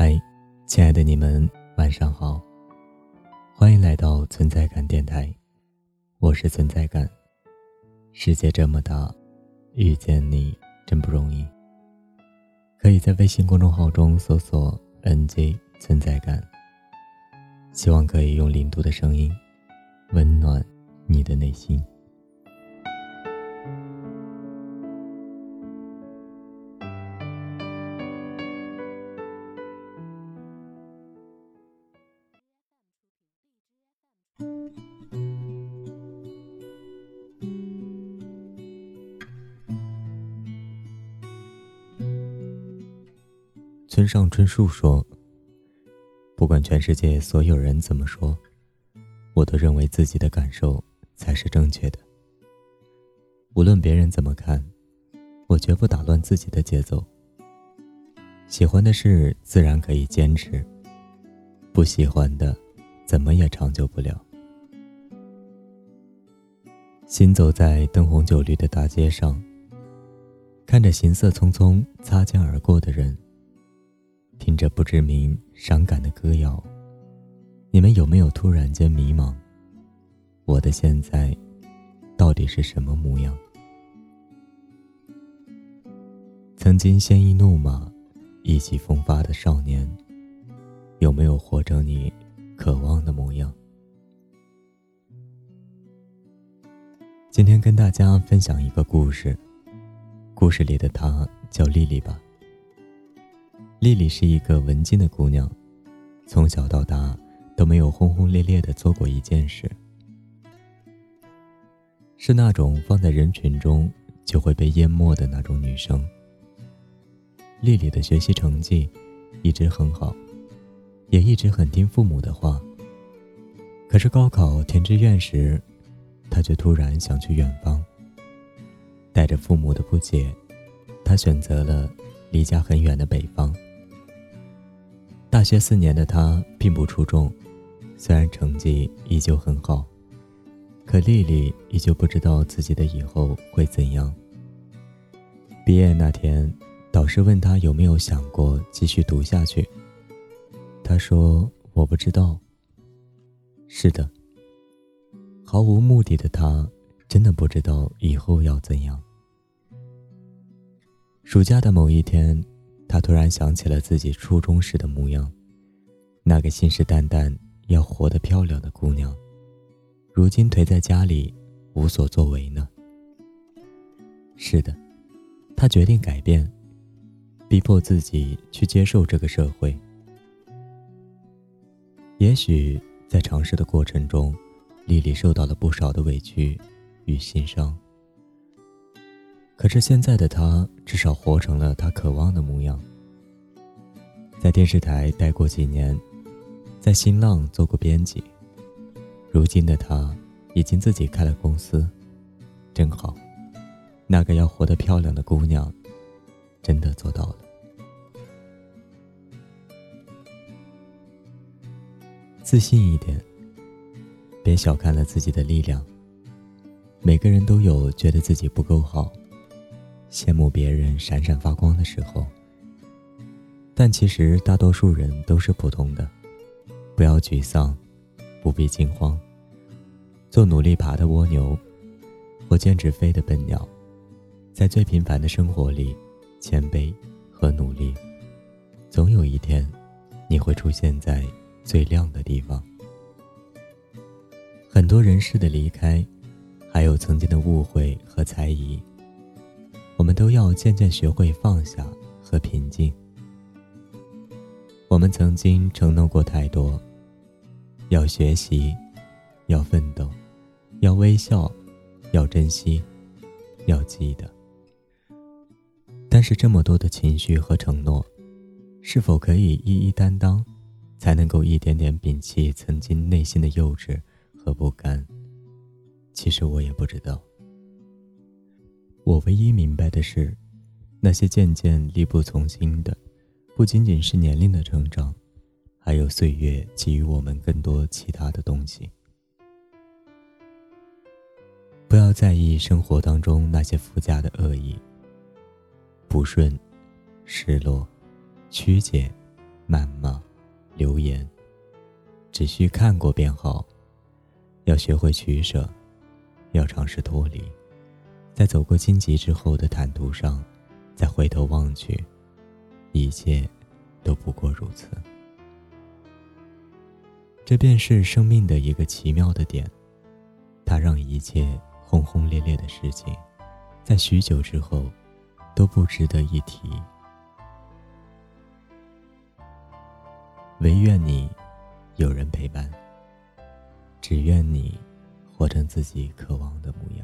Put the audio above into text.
嗨，亲爱的你们，晚上好！欢迎来到存在感电台，我是存在感。世界这么大，遇见你真不容易。可以在微信公众号中搜索 “nj 存在感”，希望可以用零度的声音温暖你的内心。村上春树说：“不管全世界所有人怎么说，我都认为自己的感受才是正确的。无论别人怎么看，我绝不打乱自己的节奏。喜欢的事自然可以坚持，不喜欢的，怎么也长久不了。行走在灯红酒绿的大街上，看着行色匆匆擦肩而过的人。”着不知名伤感的歌谣，你们有没有突然间迷茫？我的现在到底是什么模样？曾经鲜衣怒马、意气风发的少年，有没有活成你渴望的模样？今天跟大家分享一个故事，故事里的她叫丽丽吧。丽丽是一个文静的姑娘，从小到大都没有轰轰烈烈的做过一件事，是那种放在人群中就会被淹没的那种女生。丽丽的学习成绩一直很好，也一直很听父母的话。可是高考填志愿时，她却突然想去远方。带着父母的不解，她选择了离家很远的北方。大学四年的他并不出众，虽然成绩依旧很好，可丽丽依旧不知道自己的以后会怎样。毕业那天，导师问他有没有想过继续读下去，他说：“我不知道。”是的，毫无目的的他，真的不知道以后要怎样。暑假的某一天。他突然想起了自己初中时的模样，那个信誓旦旦要活得漂亮的姑娘，如今颓在家里无所作为呢。是的，他决定改变，逼迫自己去接受这个社会。也许在尝试的过程中，丽丽受到了不少的委屈与心伤。是现在的他至少活成了他渴望的模样。在电视台待过几年，在新浪做过编辑。如今的他已经自己开了公司，真好。那个要活得漂亮的姑娘，真的做到了。自信一点，别小看了自己的力量。每个人都有觉得自己不够好。羡慕别人闪闪发光的时候，但其实大多数人都是普通的。不要沮丧，不必惊慌。做努力爬的蜗牛，或坚持飞的笨鸟，在最平凡的生活里，谦卑和努力，总有一天，你会出现在最亮的地方。很多人事的离开，还有曾经的误会和猜疑。我们都要渐渐学会放下和平静。我们曾经承诺过太多，要学习，要奋斗，要微笑，要珍惜，要记得。但是这么多的情绪和承诺，是否可以一一担当，才能够一点点摒弃曾经内心的幼稚和不甘？其实我也不知道。我唯一明白的是，那些渐渐力不从心的，不仅仅是年龄的成长，还有岁月给予我们更多其他的东西。不要在意生活当中那些附加的恶意、不顺、失落、曲解、谩骂、流言，只需看过便好。要学会取舍，要尝试脱离，在走过荆棘之后的坦途上，再回头望去，一切都不过如此。这便是生命的一个奇妙的点，它让一切轰轰烈烈的事情，在许久之后，都不值得一提。唯愿你有人陪伴，只愿你活成自己渴望的模样。